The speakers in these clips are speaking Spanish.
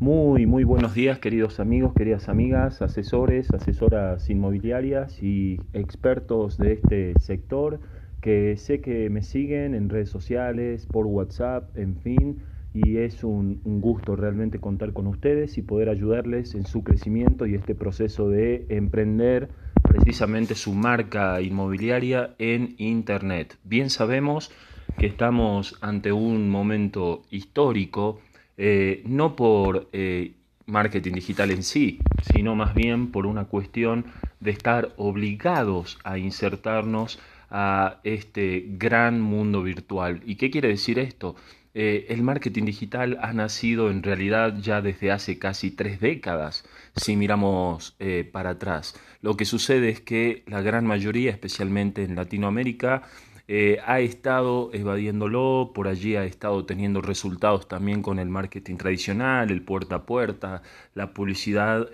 Muy, muy buenos días, queridos amigos, queridas amigas, asesores, asesoras inmobiliarias y expertos de este sector que sé que me siguen en redes sociales, por WhatsApp, en fin, y es un, gusto realmente contar con ustedes y poder ayudarles en su crecimiento y este proceso de emprender precisamente su marca inmobiliaria en Internet. Bien sabemos que estamos ante un momento histórico, eh, no por eh, marketing digital en sí, sino más bien por una cuestión de estar obligados a insertarnos a este gran mundo virtual. ¿Y qué quiere decir esto? Eh, el marketing digital ha nacido en realidad ya desde hace casi tres décadas, si miramos para atrás. Lo que sucede es que la gran mayoría, especialmente en Latinoamérica, eh, ha estado evadiéndolo, por allí ha estado teniendo resultados también con el marketing tradicional, el puerta a puerta, la publicidad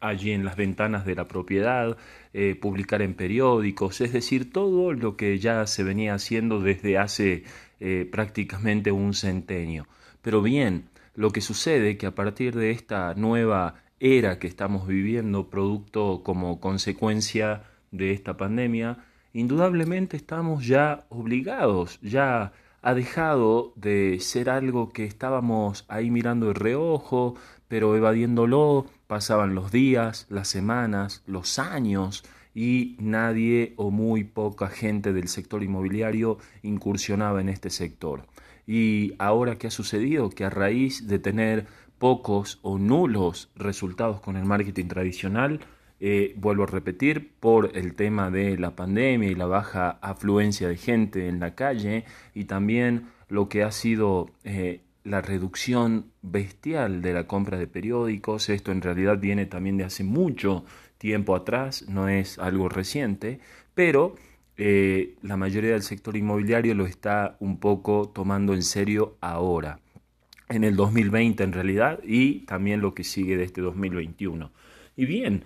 allí en las ventanas de la propiedad, eh, publicar en periódicos, es decir, todo lo que ya se venía haciendo desde hace eh, prácticamente un centenio. Pero bien, lo que sucede que a partir de esta nueva era que estamos viviendo, producto como consecuencia de esta pandemia, indudablemente estamos ya obligados, ya ha dejado de ser algo que estábamos ahí mirando de reojo, pero evadiéndolo, pasaban los días, las semanas, los años, y nadie o muy poca gente del sector inmobiliario incursionaba en este sector. Y ahora qué ha sucedido? Que a raíz de tener pocos o nulos resultados con el marketing tradicional, eh, vuelvo a repetir, por el tema de la pandemia y la baja afluencia de gente en la calle y también lo que ha sido eh, la reducción bestial de la compra de periódicos. Esto en realidad viene también de hace mucho tiempo atrás, no es algo reciente, pero eh, la mayoría del sector inmobiliario lo está un poco tomando en serio ahora, en el 2020 en realidad, y también lo que sigue de este 2021. Y bien,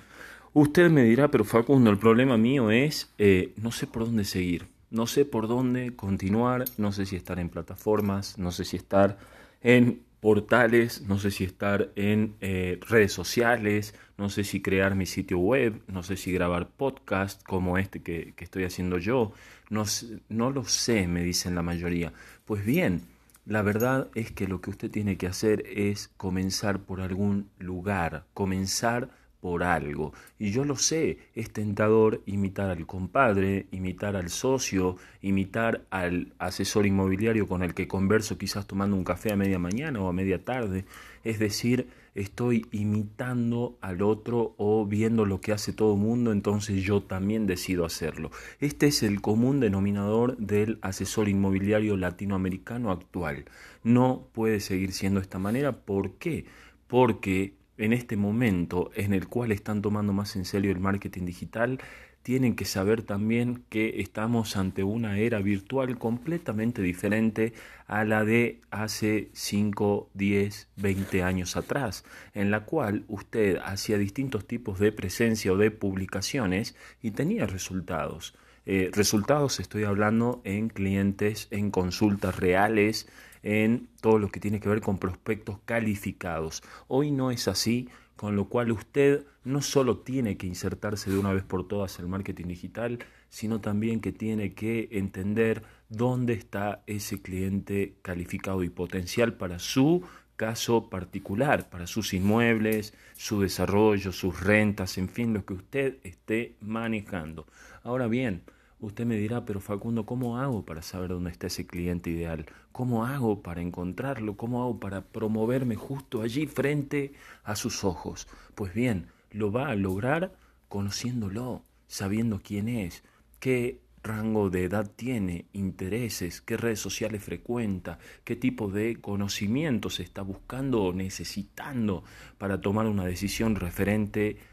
Usted me dirá, pero Facundo, el problema mío es, eh, no sé por dónde seguir, no sé por dónde continuar, no sé si estar en plataformas, no sé si estar en portales, no sé si estar en eh, redes sociales, no sé si crear mi sitio web, no sé si grabar podcast como este que, que estoy haciendo yo, no, no lo sé, me dicen la mayoría. Pues bien, la verdad es que lo que usted tiene que hacer es comenzar por algún lugar, comenzar por algo. Y yo lo sé, es tentador imitar al compadre, imitar al socio, imitar al asesor inmobiliario con el que converso quizás tomando un café a media mañana o a media tarde. Es decir, estoy imitando al otro o viendo lo que hace todo el mundo, entonces yo también decido hacerlo. Este es el común denominador del asesor inmobiliario latinoamericano actual. No puede seguir siendo de esta manera. ¿Por qué? Porque en este momento en el cual están tomando más en serio el marketing digital, tienen que saber también que estamos ante una era virtual completamente diferente a la de hace 5, 10, 20 años atrás, en la cual usted hacía distintos tipos de presencia o de publicaciones y tenía resultados. Eh, resultados estoy hablando en clientes, en consultas reales, en todo lo que tiene que ver con prospectos calificados. Hoy no es así, con lo cual usted no solo tiene que insertarse de una vez por todas el marketing digital, sino también que tiene que entender dónde está ese cliente calificado y potencial para su caso particular, para sus inmuebles, su desarrollo, sus rentas, en fin, lo que usted esté manejando. Ahora bien, Usted me dirá, pero Facundo, ¿cómo hago para saber dónde está ese cliente ideal? ¿Cómo hago para encontrarlo? ¿Cómo hago para promoverme justo allí frente a sus ojos? Pues bien, lo va a lograr conociéndolo, sabiendo quién es, qué rango de edad tiene, intereses, qué redes sociales frecuenta, qué tipo de conocimientos está buscando o necesitando para tomar una decisión referente a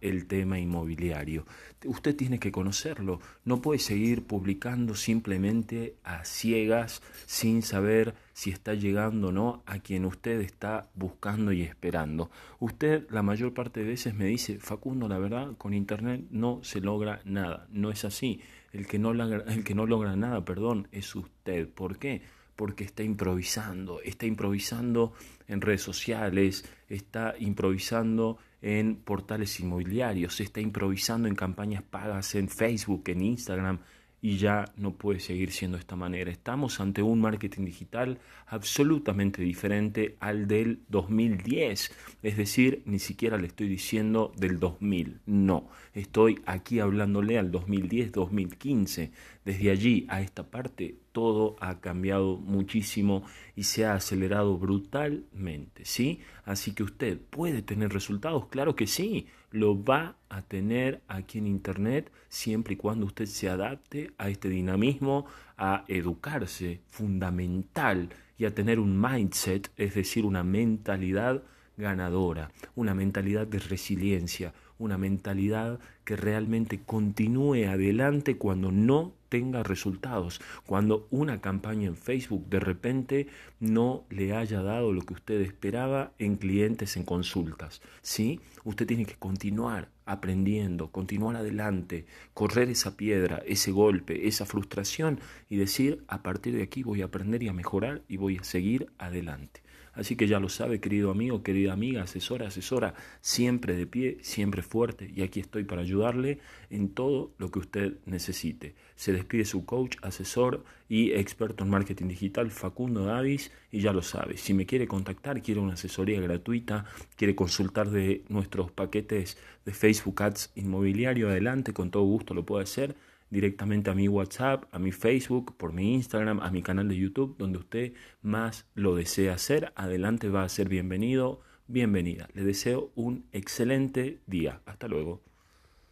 el tema inmobiliario. Usted tiene que conocerlo, no puede seguir publicando simplemente a ciegas sin saber si está llegando o no a quien usted está buscando y esperando. Usted la mayor parte de veces me dice, Facundo, la verdad, con Internet no se logra nada. No es así. El que no, logra, el que no logra nada, perdón, es usted. ¿Por qué? Porque está improvisando, está improvisando en redes sociales, está improvisando en portales inmobiliarios, está improvisando en campañas pagas en Facebook, en Instagram, y ya no puede seguir siendo de esta manera. Estamos ante un marketing digital absolutamente diferente al del 2010, es decir, ni siquiera le estoy diciendo del 2000, no, estoy aquí hablándole al 2010-2015. Desde allí a esta parte todo ha cambiado muchísimo y se ha acelerado brutalmente, ¿sí? Así que usted puede tener resultados, claro que sí, lo va a tener aquí en Internet siempre y cuando usted se adapte a este dinamismo, a educarse, fundamental, y a tener un mindset, es decir, una mentalidad ganadora, una mentalidad de resiliencia, una mentalidad que realmente continúe adelante cuando no tenga resultados, cuando una campaña en Facebook de repente no le haya dado lo que usted esperaba en clientes en consultas. ¿sí? Usted tiene que continuar aprendiendo, continuar adelante, correr esa piedra, ese golpe, esa frustración y decir, a partir de aquí voy a aprender y a mejorar y voy a seguir adelante. Así que ya lo sabe, querido amigo, querida amiga, asesora, asesora, siempre de pie, siempre fuerte y aquí estoy para ayudarle en todo lo que usted necesite. Se despide su coach, asesor y experto en marketing digital, Facundo Davis, y ya lo sabe, si me quiere contactar, quiere una asesoría gratuita, quiere consultar de nuestros paquetes de Facebook Ads inmobiliario, adelante, con todo gusto lo puede hacer directamente a mi WhatsApp, a mi Facebook, por mi Instagram, a mi canal de YouTube, donde usted más lo desea hacer. Adelante va a ser bienvenido, bienvenida. Le deseo un excelente día. Hasta luego.